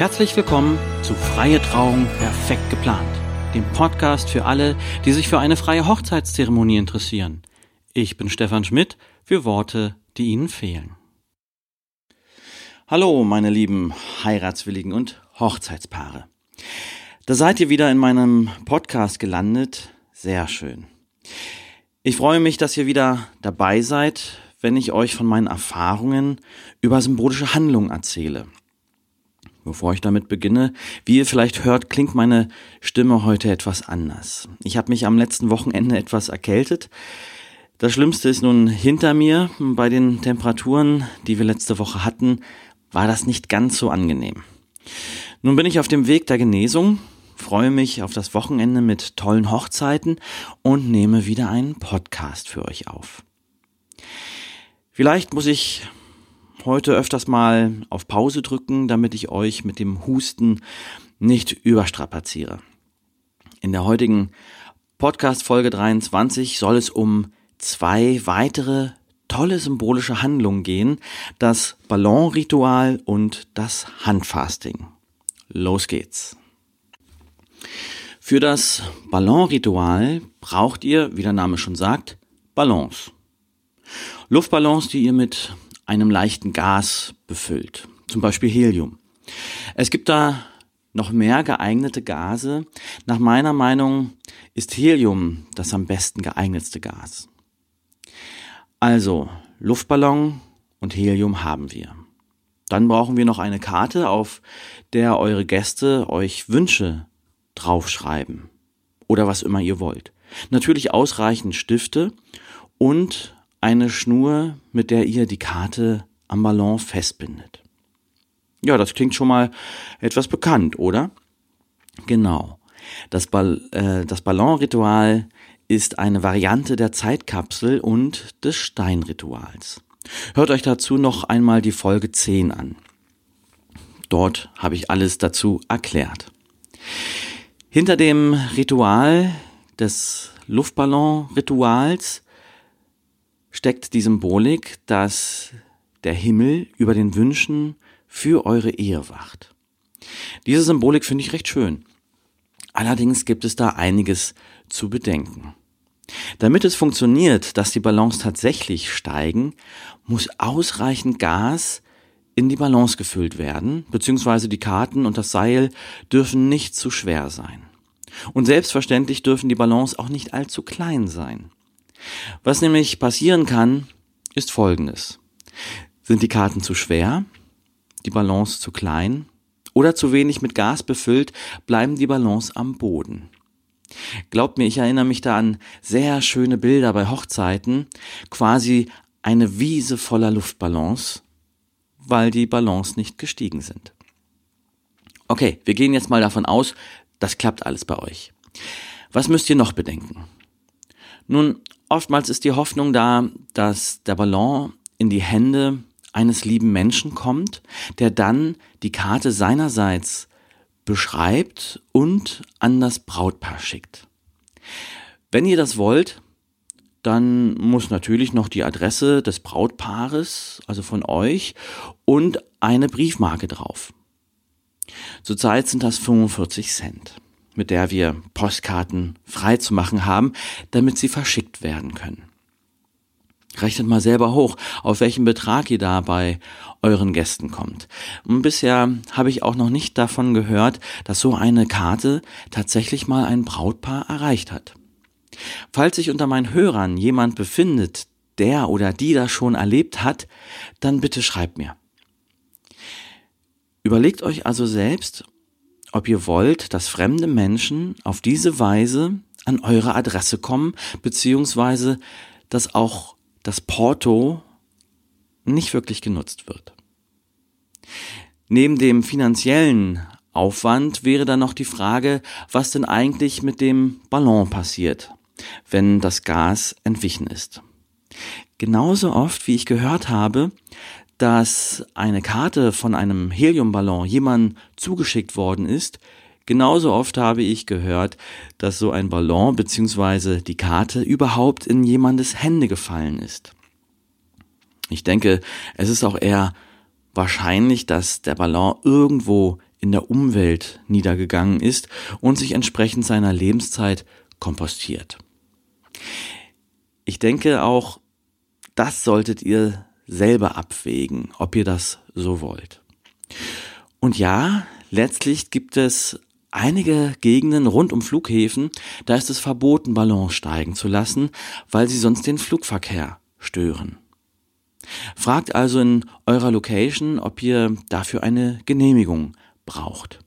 Herzlich willkommen zu Freie Trauung perfekt geplant, dem Podcast für alle, die sich für eine freie Hochzeitszeremonie interessieren. Ich bin Stefan Schmidt für Worte, die Ihnen fehlen. Hallo, meine lieben Heiratswilligen und Hochzeitspaare. Da seid ihr wieder in meinem Podcast gelandet. Sehr schön. Ich freue mich, dass ihr wieder dabei seid, wenn ich euch von meinen Erfahrungen über symbolische Handlungen erzähle. Bevor ich damit beginne, wie ihr vielleicht hört, klingt meine Stimme heute etwas anders. Ich habe mich am letzten Wochenende etwas erkältet. Das Schlimmste ist nun hinter mir. Bei den Temperaturen, die wir letzte Woche hatten, war das nicht ganz so angenehm. Nun bin ich auf dem Weg der Genesung, freue mich auf das Wochenende mit tollen Hochzeiten und nehme wieder einen Podcast für euch auf. Vielleicht muss ich heute öfters mal auf Pause drücken, damit ich euch mit dem Husten nicht überstrapaziere. In der heutigen Podcast Folge 23 soll es um zwei weitere tolle symbolische Handlungen gehen, das Ballonritual und das Handfasting. Los geht's. Für das Ballonritual braucht ihr, wie der Name schon sagt, Ballons. Luftballons, die ihr mit einem leichten Gas befüllt, zum Beispiel Helium. Es gibt da noch mehr geeignete Gase. Nach meiner Meinung ist Helium das am besten geeignetste Gas. Also Luftballon und Helium haben wir. Dann brauchen wir noch eine Karte, auf der eure Gäste euch Wünsche draufschreiben oder was immer ihr wollt. Natürlich ausreichend Stifte und eine Schnur, mit der ihr die Karte am Ballon festbindet. Ja, das klingt schon mal etwas bekannt, oder? Genau. Das, Ball, äh, das Ballonritual ist eine Variante der Zeitkapsel und des Steinrituals. Hört euch dazu noch einmal die Folge 10 an. Dort habe ich alles dazu erklärt. Hinter dem Ritual des Luftballonrituals steckt die Symbolik, dass der Himmel über den Wünschen für eure Ehe wacht. Diese Symbolik finde ich recht schön. Allerdings gibt es da einiges zu bedenken. Damit es funktioniert, dass die Ballons tatsächlich steigen, muss ausreichend Gas in die Ballons gefüllt werden, beziehungsweise die Karten und das Seil dürfen nicht zu schwer sein. Und selbstverständlich dürfen die Ballons auch nicht allzu klein sein. Was nämlich passieren kann, ist folgendes. Sind die Karten zu schwer, die Ballons zu klein oder zu wenig mit Gas befüllt, bleiben die Ballons am Boden. Glaubt mir, ich erinnere mich da an sehr schöne Bilder bei Hochzeiten, quasi eine Wiese voller Luftballons, weil die Ballons nicht gestiegen sind. Okay, wir gehen jetzt mal davon aus, das klappt alles bei euch. Was müsst ihr noch bedenken? Nun, Oftmals ist die Hoffnung da, dass der Ballon in die Hände eines lieben Menschen kommt, der dann die Karte seinerseits beschreibt und an das Brautpaar schickt. Wenn ihr das wollt, dann muss natürlich noch die Adresse des Brautpaares, also von euch, und eine Briefmarke drauf. Zurzeit sind das 45 Cent mit der wir Postkarten frei zu machen haben, damit sie verschickt werden können. Rechnet mal selber hoch, auf welchen Betrag ihr da bei euren Gästen kommt. Und bisher habe ich auch noch nicht davon gehört, dass so eine Karte tatsächlich mal ein Brautpaar erreicht hat. Falls sich unter meinen Hörern jemand befindet, der oder die das schon erlebt hat, dann bitte schreibt mir. Überlegt euch also selbst, ob ihr wollt, dass fremde Menschen auf diese Weise an eure Adresse kommen, beziehungsweise dass auch das Porto nicht wirklich genutzt wird. Neben dem finanziellen Aufwand wäre dann noch die Frage, was denn eigentlich mit dem Ballon passiert, wenn das Gas entwichen ist. Genauso oft, wie ich gehört habe, dass eine Karte von einem Heliumballon jemandem zugeschickt worden ist, genauso oft habe ich gehört, dass so ein Ballon bzw. die Karte überhaupt in jemandes Hände gefallen ist. Ich denke, es ist auch eher wahrscheinlich, dass der Ballon irgendwo in der Umwelt niedergegangen ist und sich entsprechend seiner Lebenszeit kompostiert. Ich denke auch, das solltet ihr selber abwägen, ob ihr das so wollt. Und ja, letztlich gibt es einige Gegenden rund um Flughäfen, da ist es verboten, Ballons steigen zu lassen, weil sie sonst den Flugverkehr stören. Fragt also in eurer Location, ob ihr dafür eine Genehmigung braucht.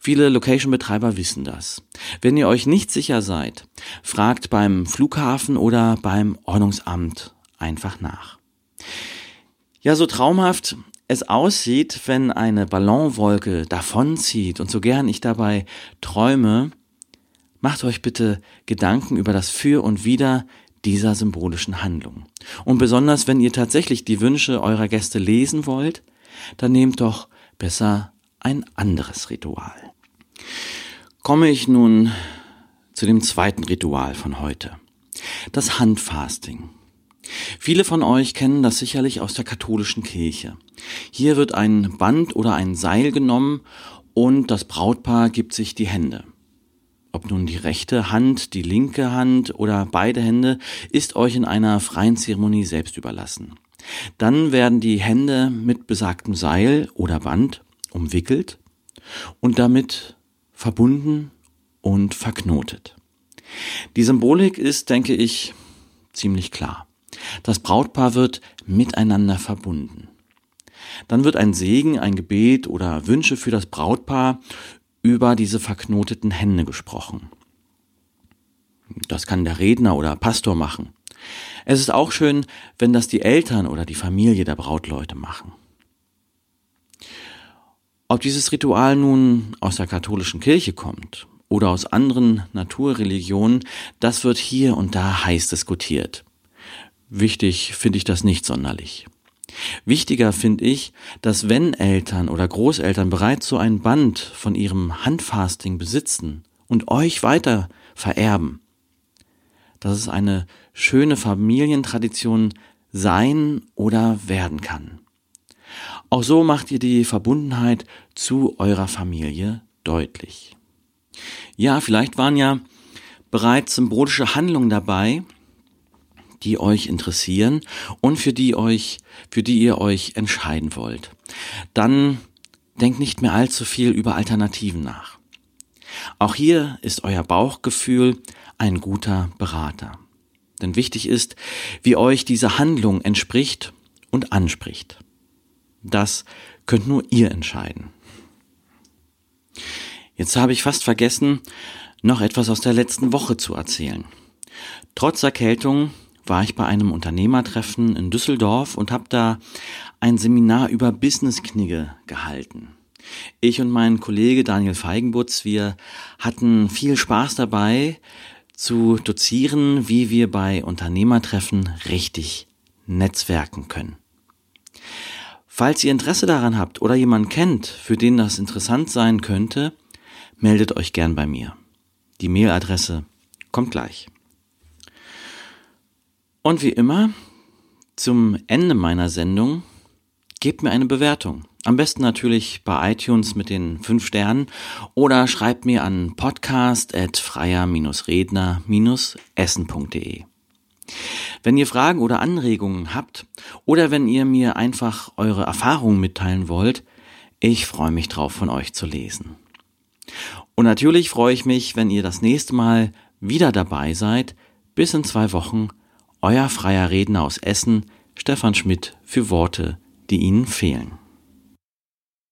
Viele Location-Betreiber wissen das. Wenn ihr euch nicht sicher seid, fragt beim Flughafen oder beim Ordnungsamt einfach nach. Ja, so traumhaft es aussieht, wenn eine Ballonwolke davonzieht und so gern ich dabei träume, macht euch bitte Gedanken über das Für und Wider dieser symbolischen Handlung. Und besonders, wenn ihr tatsächlich die Wünsche eurer Gäste lesen wollt, dann nehmt doch besser ein anderes Ritual. Komme ich nun zu dem zweiten Ritual von heute. Das Handfasting. Viele von euch kennen das sicherlich aus der katholischen Kirche. Hier wird ein Band oder ein Seil genommen und das Brautpaar gibt sich die Hände. Ob nun die rechte Hand, die linke Hand oder beide Hände, ist euch in einer freien Zeremonie selbst überlassen. Dann werden die Hände mit besagtem Seil oder Band umwickelt und damit verbunden und verknotet. Die Symbolik ist, denke ich, ziemlich klar. Das Brautpaar wird miteinander verbunden. Dann wird ein Segen, ein Gebet oder Wünsche für das Brautpaar über diese verknoteten Hände gesprochen. Das kann der Redner oder Pastor machen. Es ist auch schön, wenn das die Eltern oder die Familie der Brautleute machen. Ob dieses Ritual nun aus der katholischen Kirche kommt oder aus anderen Naturreligionen, das wird hier und da heiß diskutiert. Wichtig finde ich das nicht sonderlich. Wichtiger finde ich, dass wenn Eltern oder Großeltern bereits so ein Band von ihrem Handfasting besitzen und euch weiter vererben, dass es eine schöne Familientradition sein oder werden kann. Auch so macht ihr die Verbundenheit zu eurer Familie deutlich. Ja, vielleicht waren ja bereits symbolische Handlungen dabei, die euch interessieren und für die euch, für die ihr euch entscheiden wollt. Dann denkt nicht mehr allzu viel über Alternativen nach. Auch hier ist euer Bauchgefühl ein guter Berater. Denn wichtig ist, wie euch diese Handlung entspricht und anspricht. Das könnt nur ihr entscheiden. Jetzt habe ich fast vergessen, noch etwas aus der letzten Woche zu erzählen. Trotz Erkältung war ich bei einem Unternehmertreffen in Düsseldorf und habe da ein Seminar über Business-Knigge gehalten. Ich und mein Kollege Daniel Feigenbutz, wir hatten viel Spaß dabei zu dozieren, wie wir bei Unternehmertreffen richtig netzwerken können. Falls ihr Interesse daran habt oder jemanden kennt, für den das interessant sein könnte, meldet euch gern bei mir. Die Mailadresse kommt gleich. Und wie immer, zum Ende meiner Sendung, gebt mir eine Bewertung. Am besten natürlich bei iTunes mit den fünf Sternen oder schreibt mir an podcast.freier-redner-essen.de. Wenn ihr Fragen oder Anregungen habt oder wenn ihr mir einfach eure Erfahrungen mitteilen wollt, ich freue mich drauf, von euch zu lesen. Und natürlich freue ich mich, wenn ihr das nächste Mal wieder dabei seid. Bis in zwei Wochen euer freier Redner aus Essen, Stefan Schmidt, für Worte, die Ihnen fehlen.